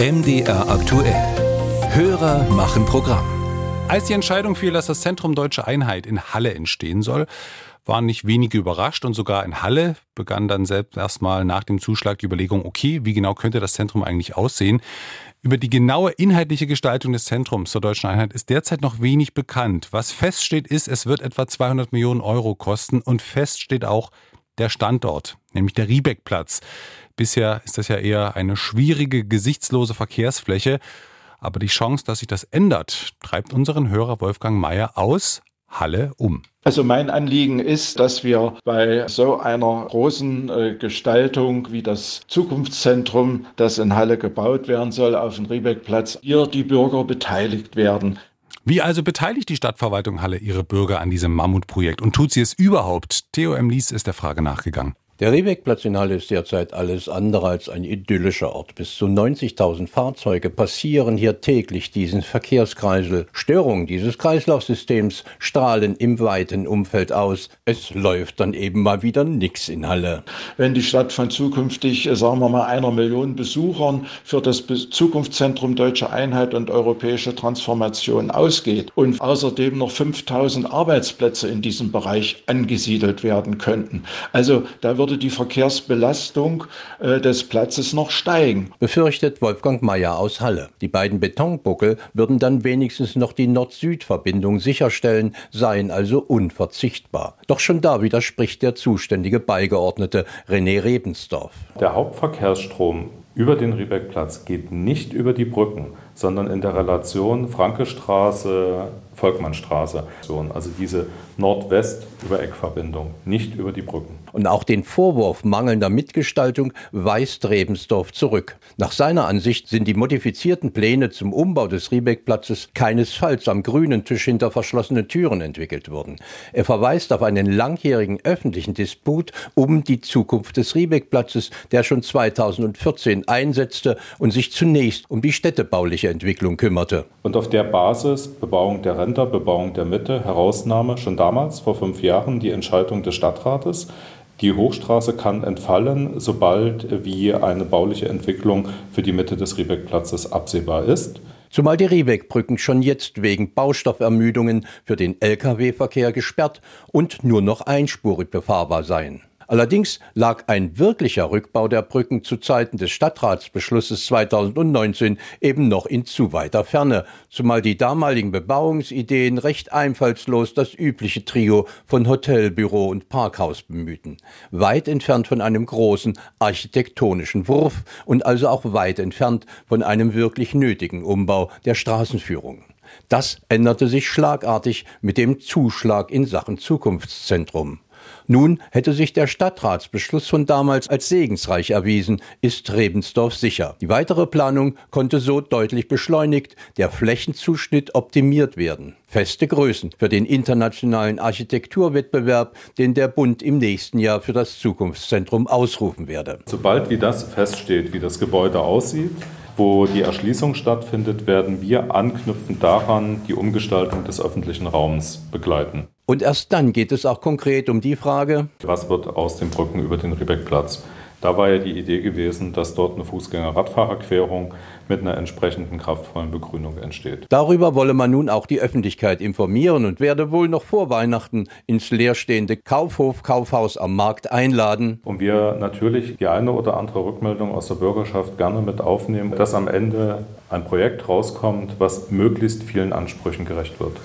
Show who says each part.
Speaker 1: MDR aktuell. Hörer machen Programm.
Speaker 2: Als die Entscheidung fiel, dass das Zentrum Deutsche Einheit in Halle entstehen soll, waren nicht wenige überrascht und sogar in Halle begann dann selbst erstmal nach dem Zuschlag die Überlegung, okay, wie genau könnte das Zentrum eigentlich aussehen? Über die genaue inhaltliche Gestaltung des Zentrums zur Deutschen Einheit ist derzeit noch wenig bekannt. Was feststeht ist, es wird etwa 200 Millionen Euro kosten und fest steht auch der Standort, nämlich der Riebeckplatz. Bisher ist das ja eher eine schwierige, gesichtslose Verkehrsfläche. Aber die Chance, dass sich das ändert, treibt unseren Hörer Wolfgang Mayer aus Halle um.
Speaker 3: Also mein Anliegen ist, dass wir bei so einer großen äh, Gestaltung wie das Zukunftszentrum, das in Halle gebaut werden soll, auf dem Riebeckplatz, hier die Bürger beteiligt werden.
Speaker 2: Wie also beteiligt die Stadtverwaltung Halle ihre Bürger an diesem Mammutprojekt und tut sie es überhaupt? Theo M. Lies ist der Frage nachgegangen.
Speaker 4: Der Rehwegplatz in Halle ist derzeit alles andere als ein idyllischer Ort. Bis zu 90.000 Fahrzeuge passieren hier täglich diesen Verkehrskreisel. Störungen dieses Kreislaufsystems strahlen im weiten Umfeld aus. Es läuft dann eben mal wieder nix in Halle.
Speaker 3: Wenn die Stadt von zukünftig, sagen wir mal, einer Million Besuchern für das Zukunftszentrum Deutsche Einheit und europäische Transformation ausgeht und außerdem noch 5000 Arbeitsplätze in diesem Bereich angesiedelt werden könnten. Also da wird würde die Verkehrsbelastung äh, des Platzes noch steigen.
Speaker 4: Befürchtet Wolfgang Mayer aus Halle. Die beiden Betonbuckel würden dann wenigstens noch die Nord-Süd-Verbindung sicherstellen, seien also unverzichtbar. Doch schon da widerspricht der zuständige Beigeordnete René Rebensdorf.
Speaker 5: Der Hauptverkehrsstrom über den Riebeckplatz geht nicht über die Brücken, sondern in der Relation Frankestraße, Volkmannstraße. Also diese Nord-West-Übereckverbindung, nicht über die Brücken.
Speaker 4: Und auch den Vorwurf mangelnder Mitgestaltung weist Rebensdorf zurück. Nach seiner Ansicht sind die modifizierten Pläne zum Umbau des Riebeckplatzes keinesfalls am grünen Tisch hinter verschlossenen Türen entwickelt worden. Er verweist auf einen langjährigen öffentlichen Disput um die Zukunft des Riebeckplatzes, der schon 2014 einsetzte und sich zunächst um die städtebauliche Entwicklung kümmerte.
Speaker 5: Und auf der Basis Bebauung der Ränder, Bebauung der Mitte, Herausnahme schon damals, vor fünf Jahren, die Entscheidung des Stadtrates. Die Hochstraße kann entfallen, sobald wie eine bauliche Entwicklung für die Mitte des Riebeckplatzes absehbar ist.
Speaker 4: Zumal die Riebeckbrücken schon jetzt wegen Baustoffermüdungen für den Lkw-Verkehr gesperrt und nur noch einspurig befahrbar seien. Allerdings lag ein wirklicher Rückbau der Brücken zu Zeiten des Stadtratsbeschlusses 2019 eben noch in zu weiter Ferne, zumal die damaligen Bebauungsideen recht einfallslos das übliche Trio von Hotel, Büro und Parkhaus bemühten. Weit entfernt von einem großen architektonischen Wurf und also auch weit entfernt von einem wirklich nötigen Umbau der Straßenführung. Das änderte sich schlagartig mit dem Zuschlag in Sachen Zukunftszentrum. Nun hätte sich der Stadtratsbeschluss von damals als segensreich erwiesen, ist Rebensdorf sicher. Die weitere Planung konnte so deutlich beschleunigt, der Flächenzuschnitt optimiert werden. Feste Größen für den internationalen Architekturwettbewerb, den der Bund im nächsten Jahr für das Zukunftszentrum ausrufen werde.
Speaker 5: Sobald wie das feststeht, wie das Gebäude aussieht, wo die Erschließung stattfindet, werden wir anknüpfend daran die Umgestaltung des öffentlichen Raums begleiten.
Speaker 4: Und erst dann geht es auch konkret um die Frage,
Speaker 5: was wird aus den Brücken über den Riebeckplatz? Da war ja die Idee gewesen, dass dort eine Fußgänger-Radfahrerquerung mit einer entsprechenden kraftvollen Begrünung entsteht.
Speaker 4: Darüber wolle man nun auch die Öffentlichkeit informieren und werde wohl noch vor Weihnachten ins leerstehende Kaufhof Kaufhaus am Markt einladen.
Speaker 5: Und wir natürlich die eine oder andere Rückmeldung aus der Bürgerschaft gerne mit aufnehmen, dass am Ende ein Projekt rauskommt, was möglichst vielen Ansprüchen gerecht wird.